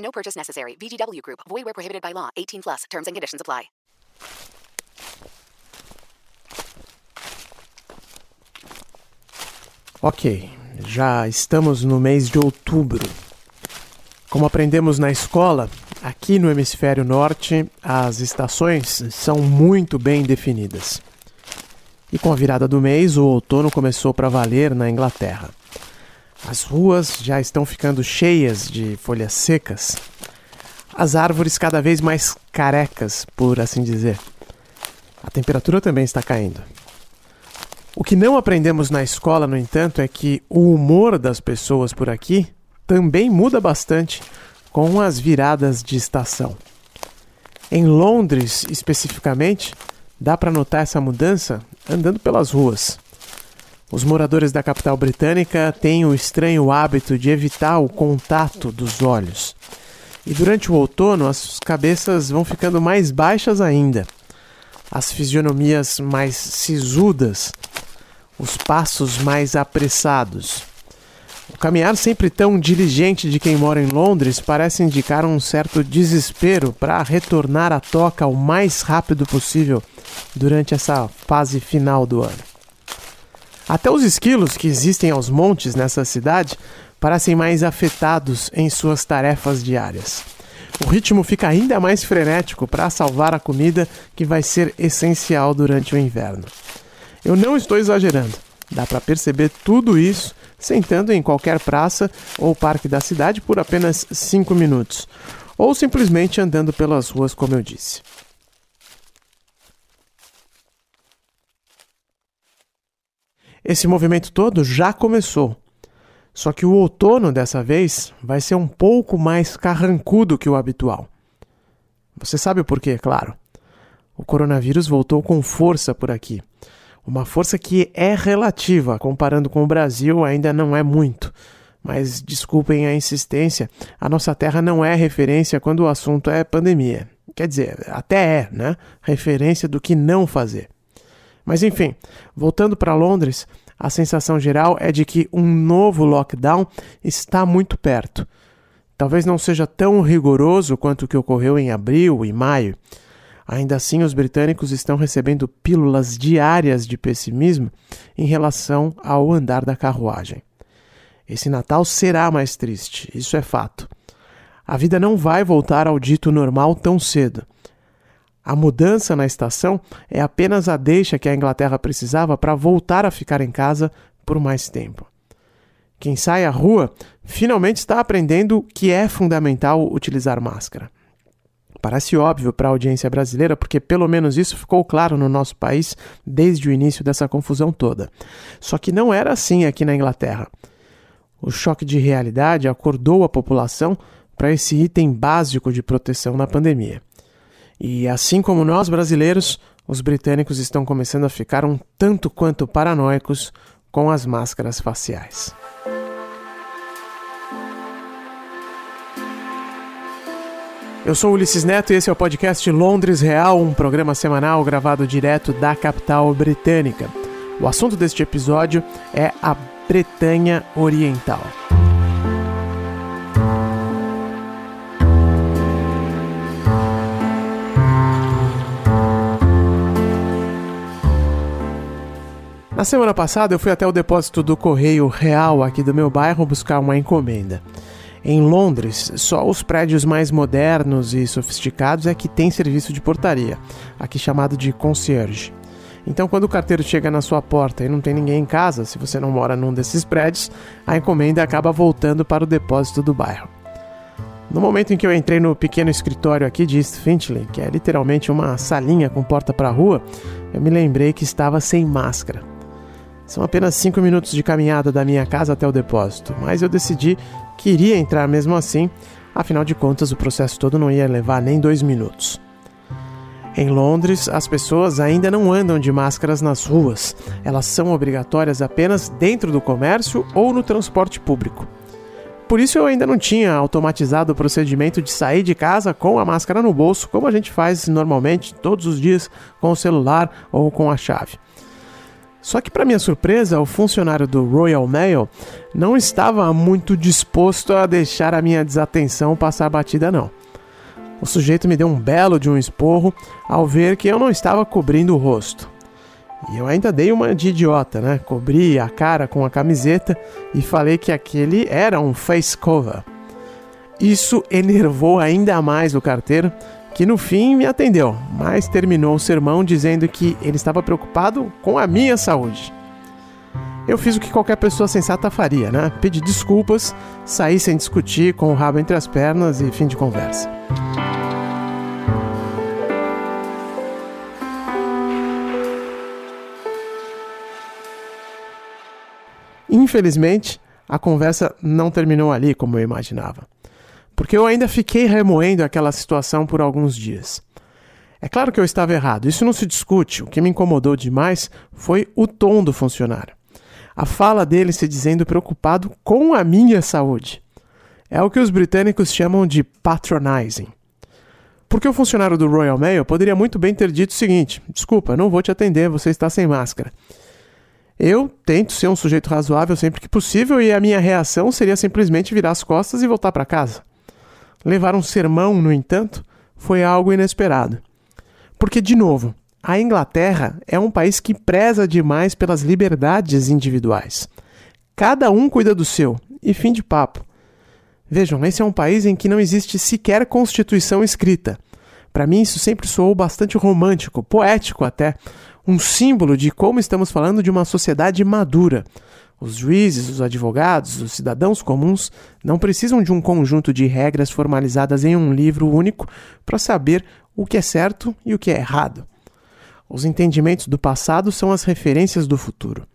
No purchase necessary. VGW Group. Void where prohibited by law. 18 plus. Terms and conditions apply. Ok, já estamos no mês de outubro. Como aprendemos na escola, aqui no hemisfério norte as estações são muito bem definidas. E com a virada do mês, o outono começou para valer na Inglaterra. As ruas já estão ficando cheias de folhas secas, as árvores cada vez mais carecas, por assim dizer. A temperatura também está caindo. O que não aprendemos na escola, no entanto, é que o humor das pessoas por aqui também muda bastante com as viradas de estação. Em Londres, especificamente, dá para notar essa mudança andando pelas ruas. Os moradores da capital britânica têm o estranho hábito de evitar o contato dos olhos. E durante o outono, as cabeças vão ficando mais baixas ainda, as fisionomias mais sisudas, os passos mais apressados. O caminhar sempre tão diligente de quem mora em Londres parece indicar um certo desespero para retornar à toca o mais rápido possível durante essa fase final do ano. Até os esquilos que existem aos montes nessa cidade parecem mais afetados em suas tarefas diárias. O ritmo fica ainda mais frenético para salvar a comida que vai ser essencial durante o inverno. Eu não estou exagerando, dá para perceber tudo isso sentando em qualquer praça ou parque da cidade por apenas 5 minutos, ou simplesmente andando pelas ruas, como eu disse. Esse movimento todo já começou. Só que o outono dessa vez vai ser um pouco mais carrancudo que o habitual. Você sabe o porquê, claro. O coronavírus voltou com força por aqui. Uma força que é relativa, comparando com o Brasil, ainda não é muito. Mas desculpem a insistência, a nossa terra não é referência quando o assunto é pandemia. Quer dizer, até é, né? Referência do que não fazer. Mas enfim, voltando para Londres, a sensação geral é de que um novo lockdown está muito perto. Talvez não seja tão rigoroso quanto o que ocorreu em abril e maio. Ainda assim, os britânicos estão recebendo pílulas diárias de pessimismo em relação ao andar da carruagem. Esse Natal será mais triste, isso é fato. A vida não vai voltar ao dito normal tão cedo. A mudança na estação é apenas a deixa que a Inglaterra precisava para voltar a ficar em casa por mais tempo. Quem sai à rua finalmente está aprendendo que é fundamental utilizar máscara. Parece óbvio para a audiência brasileira, porque pelo menos isso ficou claro no nosso país desde o início dessa confusão toda. Só que não era assim aqui na Inglaterra. O choque de realidade acordou a população para esse item básico de proteção na pandemia. E assim como nós brasileiros, os britânicos estão começando a ficar um tanto quanto paranoicos com as máscaras faciais. Eu sou Ulisses Neto e esse é o podcast Londres Real, um programa semanal gravado direto da capital britânica. O assunto deste episódio é a Bretanha Oriental. Na semana passada eu fui até o depósito do Correio Real aqui do meu bairro buscar uma encomenda. Em Londres, só os prédios mais modernos e sofisticados é que tem serviço de portaria, aqui chamado de concierge. Então, quando o carteiro chega na sua porta e não tem ninguém em casa, se você não mora num desses prédios, a encomenda acaba voltando para o depósito do bairro. No momento em que eu entrei no pequeno escritório aqui de East Finchley, que é literalmente uma salinha com porta para a rua, eu me lembrei que estava sem máscara. São apenas 5 minutos de caminhada da minha casa até o depósito, mas eu decidi que iria entrar mesmo assim, Afinal de contas, o processo todo não ia levar nem dois minutos. Em Londres, as pessoas ainda não andam de máscaras nas ruas. Elas são obrigatórias apenas dentro do comércio ou no transporte público. Por isso eu ainda não tinha automatizado o procedimento de sair de casa com a máscara no bolso, como a gente faz normalmente todos os dias com o celular ou com a chave. Só que, para minha surpresa, o funcionário do Royal Mail não estava muito disposto a deixar a minha desatenção passar batida, não. O sujeito me deu um belo de um esporro ao ver que eu não estava cobrindo o rosto. E eu ainda dei uma de idiota, né? Cobri a cara com a camiseta e falei que aquele era um face cover. Isso enervou ainda mais o carteiro, que no fim me atendeu, mas terminou o sermão dizendo que ele estava preocupado com a minha saúde. Eu fiz o que qualquer pessoa sensata faria, né? Pedi desculpas, saí sem discutir, com o rabo entre as pernas e fim de conversa. Infelizmente, a conversa não terminou ali como eu imaginava, porque eu ainda fiquei remoendo aquela situação por alguns dias. É claro que eu estava errado, isso não se discute. O que me incomodou demais foi o tom do funcionário. A fala dele se dizendo preocupado com a minha saúde. É o que os britânicos chamam de patronizing. Porque o funcionário do Royal Mail poderia muito bem ter dito o seguinte: desculpa, não vou te atender, você está sem máscara. Eu tento ser um sujeito razoável sempre que possível e a minha reação seria simplesmente virar as costas e voltar para casa. Levar um sermão, no entanto, foi algo inesperado. Porque, de novo, a Inglaterra é um país que preza demais pelas liberdades individuais. Cada um cuida do seu, e fim de papo. Vejam, esse é um país em que não existe sequer constituição escrita. Para mim, isso sempre soou bastante romântico, poético até, um símbolo de como estamos falando de uma sociedade madura. Os juízes, os advogados, os cidadãos comuns não precisam de um conjunto de regras formalizadas em um livro único para saber o que é certo e o que é errado. Os entendimentos do passado são as referências do futuro.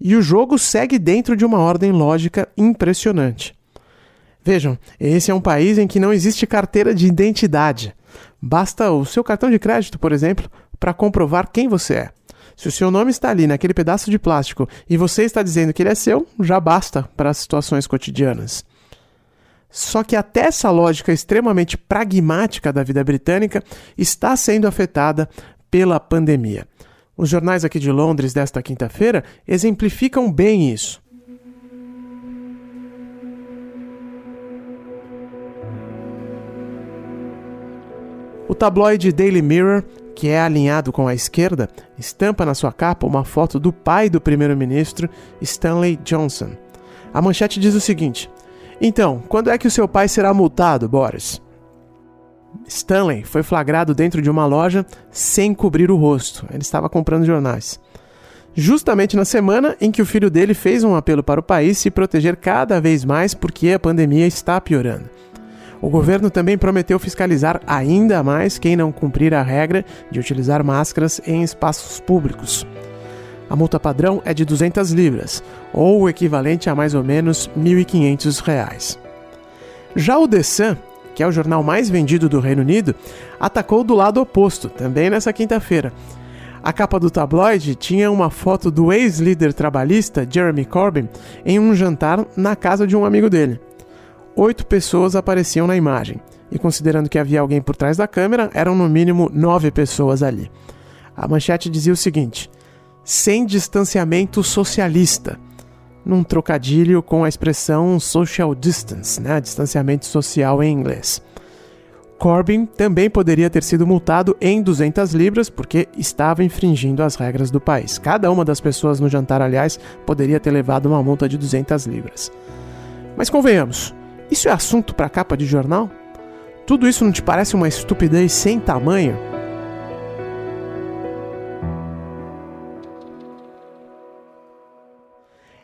E o jogo segue dentro de uma ordem lógica impressionante. Vejam, esse é um país em que não existe carteira de identidade. Basta o seu cartão de crédito, por exemplo, para comprovar quem você é. Se o seu nome está ali naquele pedaço de plástico e você está dizendo que ele é seu, já basta para as situações cotidianas. Só que até essa lógica extremamente pragmática da vida britânica está sendo afetada pela pandemia. Os jornais aqui de Londres desta quinta-feira exemplificam bem isso. O tabloide Daily Mirror que é alinhado com a esquerda, estampa na sua capa uma foto do pai do primeiro-ministro, Stanley Johnson. A manchete diz o seguinte: Então, quando é que o seu pai será multado, Boris? Stanley foi flagrado dentro de uma loja sem cobrir o rosto. Ele estava comprando jornais. Justamente na semana em que o filho dele fez um apelo para o país se proteger cada vez mais porque a pandemia está piorando. O governo também prometeu fiscalizar ainda mais quem não cumprir a regra de utilizar máscaras em espaços públicos. A multa padrão é de 200 libras, ou o equivalente a mais ou menos R$ 1.500. Já o The Sun, que é o jornal mais vendido do Reino Unido, atacou do lado oposto, também nessa quinta-feira. A capa do tabloide tinha uma foto do ex-líder trabalhista Jeremy Corbyn em um jantar na casa de um amigo dele oito pessoas apareciam na imagem, e considerando que havia alguém por trás da câmera, eram no mínimo nove pessoas ali. A manchete dizia o seguinte: sem distanciamento socialista, num trocadilho com a expressão social distance, né, distanciamento social em inglês. Corbyn também poderia ter sido multado em 200 libras porque estava infringindo as regras do país. Cada uma das pessoas no jantar, aliás, poderia ter levado uma multa de 200 libras. Mas convenhamos, isso é assunto para capa de jornal? Tudo isso não te parece uma estupidez sem tamanho?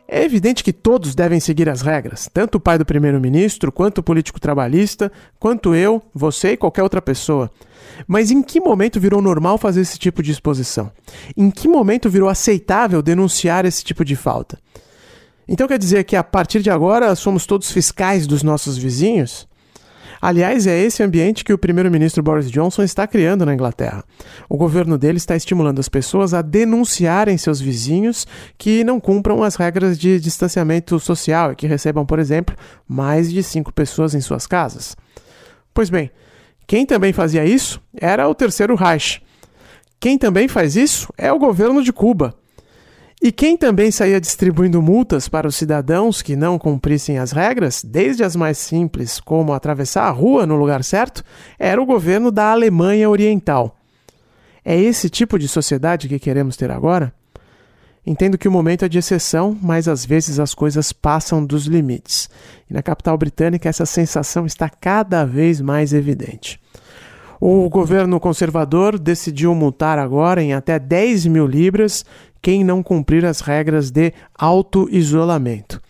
É evidente que todos devem seguir as regras, tanto o pai do primeiro-ministro, quanto o político trabalhista, quanto eu, você e qualquer outra pessoa. Mas em que momento virou normal fazer esse tipo de exposição? Em que momento virou aceitável denunciar esse tipo de falta? Então quer dizer que a partir de agora somos todos fiscais dos nossos vizinhos? Aliás, é esse ambiente que o primeiro-ministro Boris Johnson está criando na Inglaterra. O governo dele está estimulando as pessoas a denunciarem seus vizinhos que não cumpram as regras de distanciamento social e que recebam, por exemplo, mais de cinco pessoas em suas casas. Pois bem, quem também fazia isso era o Terceiro Reich. Quem também faz isso é o governo de Cuba. E quem também saía distribuindo multas para os cidadãos que não cumprissem as regras, desde as mais simples, como atravessar a rua no lugar certo, era o governo da Alemanha Oriental. É esse tipo de sociedade que queremos ter agora? Entendo que o momento é de exceção, mas às vezes as coisas passam dos limites. E na capital britânica essa sensação está cada vez mais evidente. O governo conservador decidiu multar agora em até 10 mil libras quem não cumprir as regras de auto-isolamento.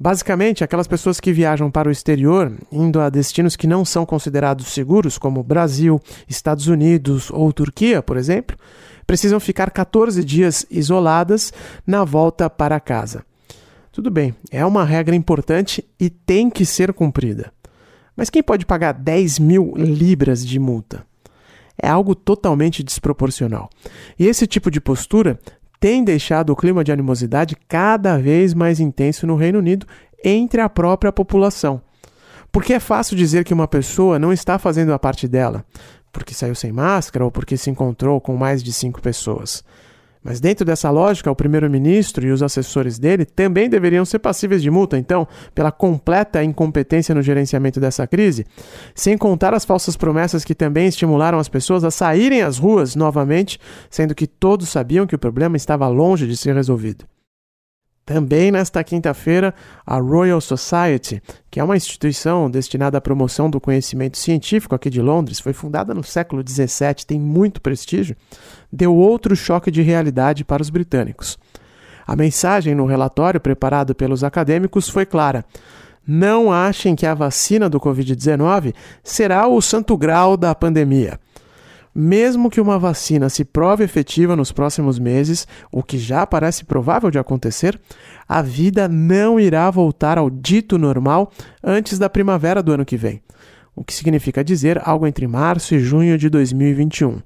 Basicamente, aquelas pessoas que viajam para o exterior, indo a destinos que não são considerados seguros, como Brasil, Estados Unidos ou Turquia, por exemplo, precisam ficar 14 dias isoladas na volta para casa. Tudo bem, é uma regra importante e tem que ser cumprida. Mas quem pode pagar 10 mil libras de multa? É algo totalmente desproporcional. E esse tipo de postura tem deixado o clima de animosidade cada vez mais intenso no Reino Unido entre a própria população. Porque é fácil dizer que uma pessoa não está fazendo a parte dela, porque saiu sem máscara ou porque se encontrou com mais de cinco pessoas. Mas dentro dessa lógica, o primeiro-ministro e os assessores dele também deveriam ser passíveis de multa, então, pela completa incompetência no gerenciamento dessa crise, sem contar as falsas promessas que também estimularam as pessoas a saírem às ruas novamente, sendo que todos sabiam que o problema estava longe de ser resolvido. Também nesta quinta-feira, a Royal Society, que é uma instituição destinada à promoção do conhecimento científico aqui de Londres, foi fundada no século XVII, tem muito prestígio, deu outro choque de realidade para os britânicos. A mensagem no relatório preparado pelos acadêmicos foi clara. Não achem que a vacina do Covid-19 será o santo grau da pandemia. Mesmo que uma vacina se prove efetiva nos próximos meses, o que já parece provável de acontecer, a vida não irá voltar ao dito normal antes da primavera do ano que vem, o que significa dizer algo entre março e junho de 2021.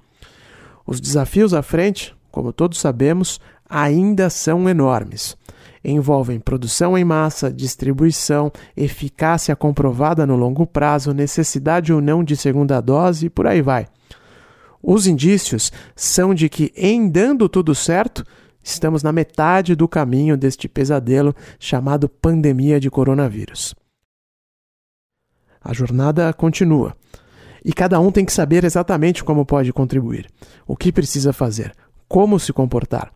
Os desafios à frente, como todos sabemos, ainda são enormes. Envolvem produção em massa, distribuição, eficácia comprovada no longo prazo, necessidade ou não de segunda dose e por aí vai. Os indícios são de que, em dando tudo certo, estamos na metade do caminho deste pesadelo chamado pandemia de coronavírus. A jornada continua. E cada um tem que saber exatamente como pode contribuir, o que precisa fazer, como se comportar.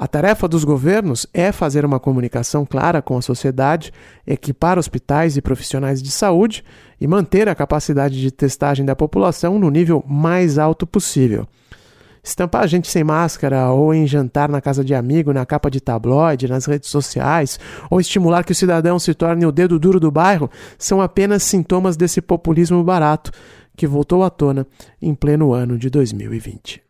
A tarefa dos governos é fazer uma comunicação clara com a sociedade, equipar hospitais e profissionais de saúde e manter a capacidade de testagem da população no nível mais alto possível. Estampar gente sem máscara ou em jantar na casa de amigo, na capa de tabloide, nas redes sociais, ou estimular que o cidadão se torne o dedo duro do bairro são apenas sintomas desse populismo barato que voltou à tona em pleno ano de 2020.